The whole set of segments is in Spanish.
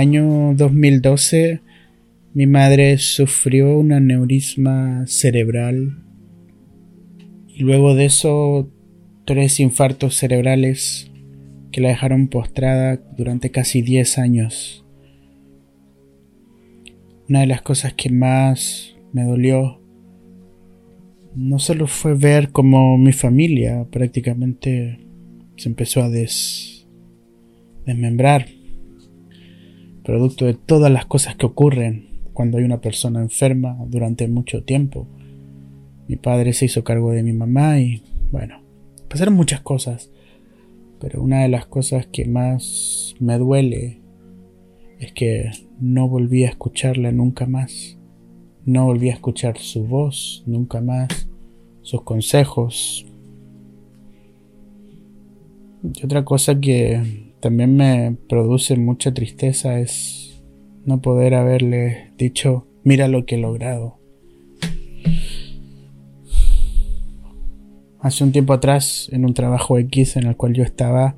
año 2012 mi madre sufrió un aneurisma cerebral y luego de eso tres infartos cerebrales que la dejaron postrada durante casi 10 años. Una de las cosas que más me dolió no solo fue ver cómo mi familia prácticamente se empezó a desmembrar, producto de todas las cosas que ocurren cuando hay una persona enferma durante mucho tiempo. Mi padre se hizo cargo de mi mamá y bueno, pasaron muchas cosas, pero una de las cosas que más me duele es que no volví a escucharla nunca más. No volví a escuchar su voz nunca más, sus consejos. Y otra cosa que también me produce mucha tristeza es no poder haberle dicho, mira lo que he logrado. Hace un tiempo atrás, en un trabajo X en el cual yo estaba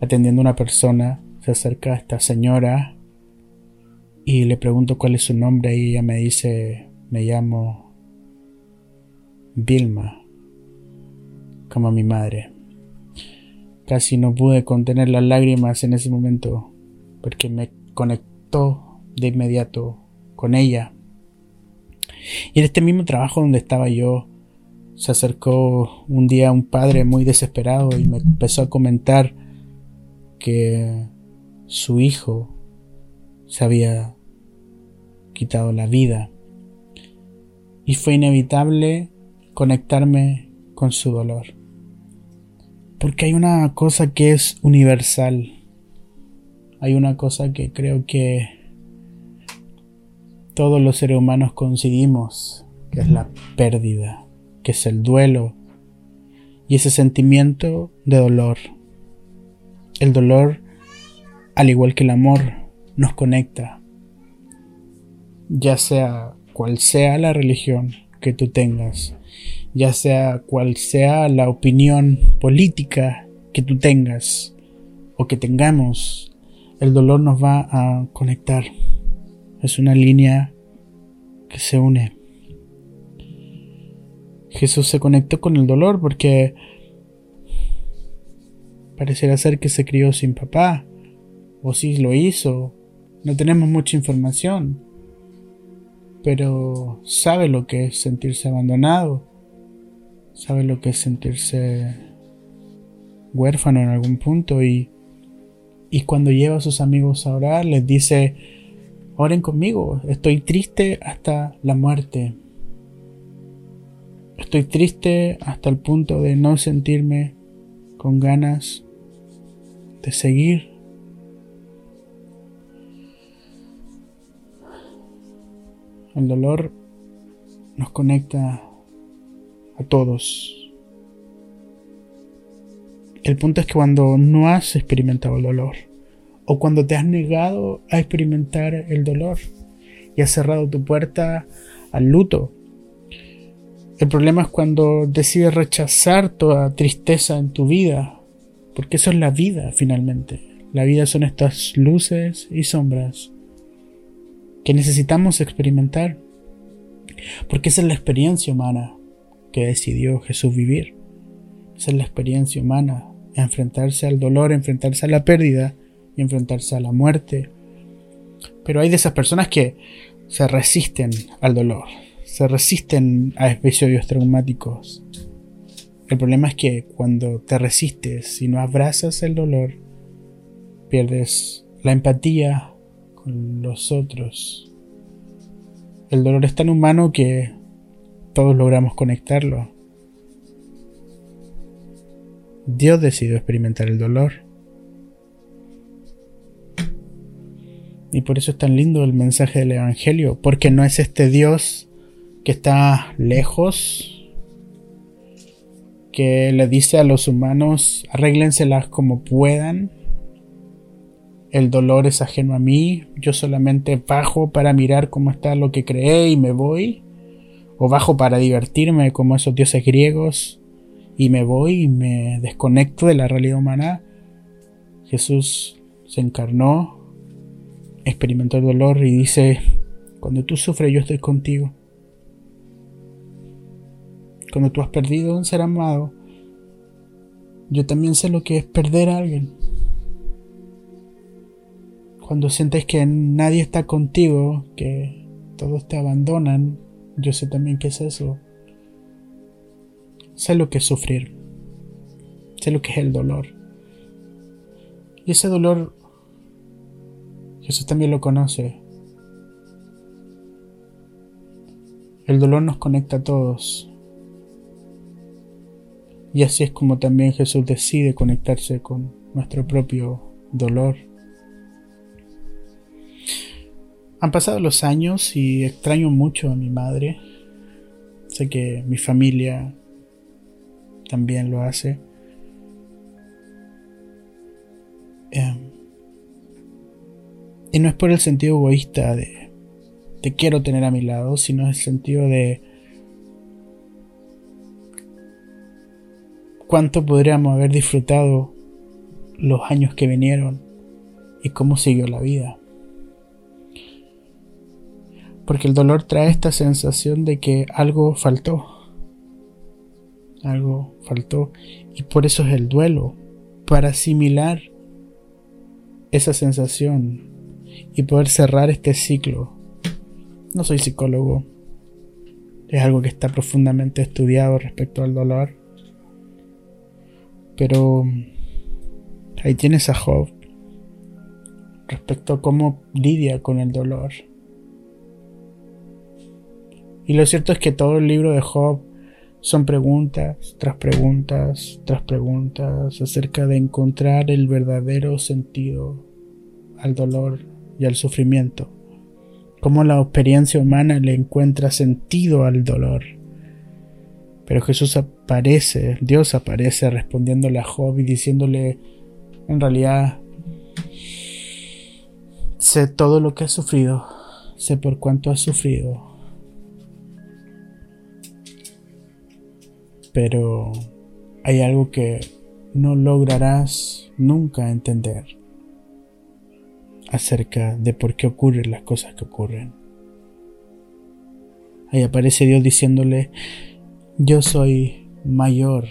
atendiendo a una persona, se acerca a esta señora y le pregunto cuál es su nombre y ella me dice, me llamo Vilma, como mi madre. Casi no pude contener las lágrimas en ese momento porque me conectó de inmediato con ella. Y en este mismo trabajo donde estaba yo, se acercó un día un padre muy desesperado y me empezó a comentar que su hijo se había quitado la vida. Y fue inevitable conectarme con su dolor. Porque hay una cosa que es universal. Hay una cosa que creo que todos los seres humanos coincidimos, que es la pérdida, que es el duelo y ese sentimiento de dolor. El dolor, al igual que el amor, nos conecta, ya sea cual sea la religión que tú tengas, ya sea cual sea la opinión política que tú tengas o que tengamos, el dolor nos va a conectar. Es una línea que se une. Jesús se conectó con el dolor porque pareciera ser que se crió sin papá, o si lo hizo, no tenemos mucha información pero sabe lo que es sentirse abandonado, sabe lo que es sentirse huérfano en algún punto y, y cuando lleva a sus amigos a orar les dice, oren conmigo, estoy triste hasta la muerte, estoy triste hasta el punto de no sentirme con ganas de seguir El dolor nos conecta a todos. El punto es que cuando no has experimentado el dolor, o cuando te has negado a experimentar el dolor y has cerrado tu puerta al luto, el problema es cuando decides rechazar toda tristeza en tu vida, porque eso es la vida finalmente. La vida son estas luces y sombras que necesitamos experimentar. Porque esa es la experiencia humana que decidió Jesús vivir. Esa es la experiencia humana, enfrentarse al dolor, enfrentarse a la pérdida y enfrentarse a la muerte. Pero hay de esas personas que se resisten al dolor, se resisten a episodios traumáticos. El problema es que cuando te resistes y no abrazas el dolor, pierdes la empatía, los otros. El dolor es tan humano que todos logramos conectarlo. Dios decidió experimentar el dolor. Y por eso es tan lindo el mensaje del Evangelio, porque no es este Dios que está lejos, que le dice a los humanos, arréglenselas como puedan, el dolor es ajeno a mí, yo solamente bajo para mirar cómo está lo que creé y me voy, o bajo para divertirme como esos dioses griegos y me voy y me desconecto de la realidad humana. Jesús se encarnó, experimentó el dolor y dice, cuando tú sufres yo estoy contigo. Cuando tú has perdido un ser amado, yo también sé lo que es perder a alguien. Cuando sientes que nadie está contigo, que todos te abandonan, yo sé también que es eso. Sé lo que es sufrir. Sé lo que es el dolor. Y ese dolor Jesús también lo conoce. El dolor nos conecta a todos. Y así es como también Jesús decide conectarse con nuestro propio dolor. Han pasado los años y extraño mucho a mi madre. Sé que mi familia también lo hace. Em, y no es por el sentido egoísta de te quiero tener a mi lado, sino el sentido de cuánto podríamos haber disfrutado los años que vinieron y cómo siguió la vida. Porque el dolor trae esta sensación de que algo faltó. Algo faltó. Y por eso es el duelo. Para asimilar esa sensación y poder cerrar este ciclo. No soy psicólogo. Es algo que está profundamente estudiado respecto al dolor. Pero ahí tienes a Job respecto a cómo lidia con el dolor. Y lo cierto es que todo el libro de Job son preguntas tras preguntas tras preguntas acerca de encontrar el verdadero sentido al dolor y al sufrimiento. Cómo la experiencia humana le encuentra sentido al dolor. Pero Jesús aparece, Dios aparece respondiéndole a Job y diciéndole, en realidad, sé todo lo que has sufrido, sé por cuánto has sufrido. Pero hay algo que no lograrás nunca entender acerca de por qué ocurren las cosas que ocurren. Ahí aparece Dios diciéndole, yo soy mayor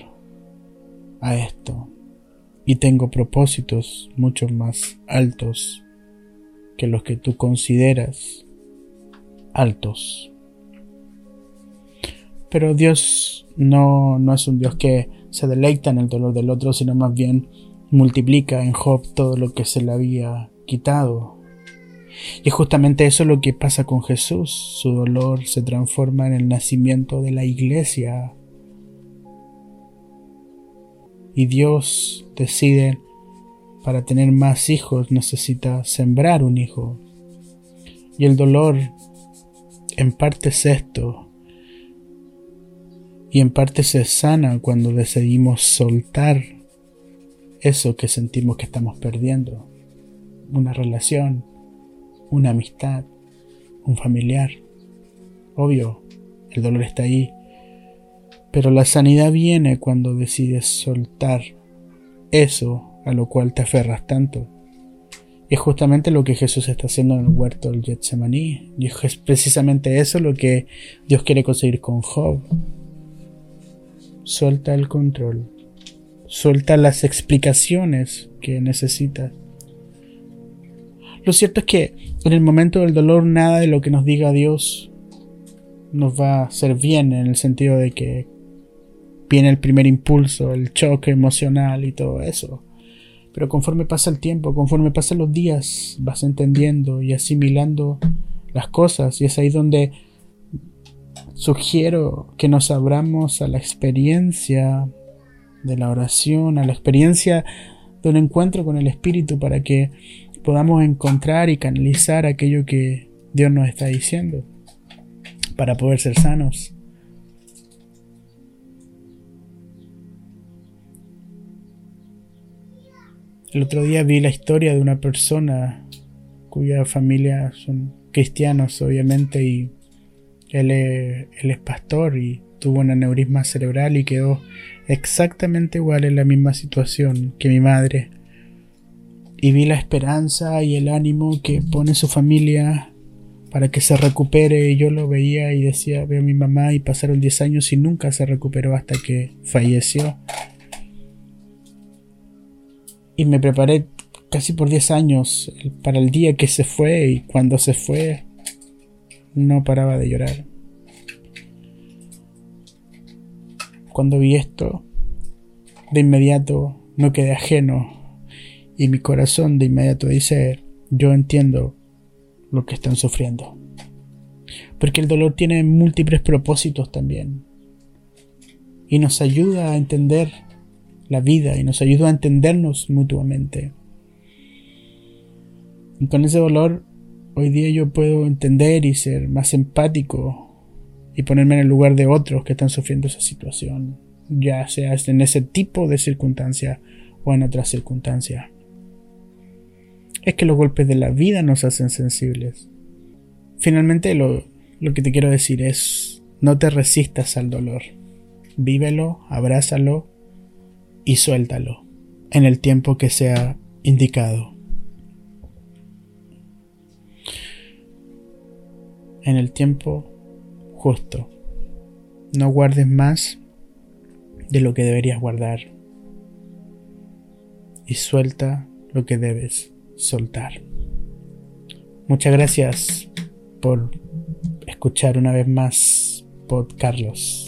a esto y tengo propósitos mucho más altos que los que tú consideras altos. Pero Dios no, no es un Dios que se deleita en el dolor del otro, sino más bien multiplica en Job todo lo que se le había quitado. Y es justamente eso lo que pasa con Jesús. Su dolor se transforma en el nacimiento de la iglesia. Y Dios decide, para tener más hijos necesita sembrar un hijo. Y el dolor en parte es esto. Y en parte se sana cuando decidimos soltar eso que sentimos que estamos perdiendo una relación, una amistad, un familiar. Obvio, el dolor está ahí, pero la sanidad viene cuando decides soltar eso a lo cual te aferras tanto. Y es justamente lo que Jesús está haciendo en el huerto del Getsemaní. Y es precisamente eso lo que Dios quiere conseguir con Job. Suelta el control. Suelta las explicaciones que necesitas. Lo cierto es que en el momento del dolor nada de lo que nos diga Dios nos va a hacer bien en el sentido de que viene el primer impulso, el choque emocional y todo eso. Pero conforme pasa el tiempo, conforme pasan los días, vas entendiendo y asimilando las cosas y es ahí donde sugiero que nos abramos a la experiencia de la oración, a la experiencia de un encuentro con el Espíritu para que podamos encontrar y canalizar aquello que Dios nos está diciendo para poder ser sanos. El otro día vi la historia de una persona cuya familia son cristianos, obviamente, y él es, pastor y tuvo un aneurisma cerebral y quedó exactamente igual en la misma situación que mi madre. Y vi la esperanza y el ánimo que pone su familia para que se recupere. Y yo lo veía y decía, veo a mi mamá y pasaron 10 años y nunca se recuperó hasta que falleció. Y me preparé casi por 10 años para el día que se fue y cuando se fue no paraba de llorar. Cuando vi esto, de inmediato no quedé ajeno y mi corazón de inmediato dice, yo entiendo lo que están sufriendo. Porque el dolor tiene múltiples propósitos también. Y nos ayuda a entender la vida y nos ayuda a entendernos mutuamente. Y con ese dolor, hoy día yo puedo entender y ser más empático y ponerme en el lugar de otros que están sufriendo esa situación, ya sea en ese tipo de circunstancia o en otras circunstancias. Es que los golpes de la vida nos hacen sensibles. Finalmente lo, lo que te quiero decir es, no te resistas al dolor. Vívelo, abrázalo y suéltalo en el tiempo que sea indicado. En el tiempo justo. No guardes más de lo que deberías guardar. Y suelta lo que debes soltar. Muchas gracias por escuchar una vez más Pod Carlos.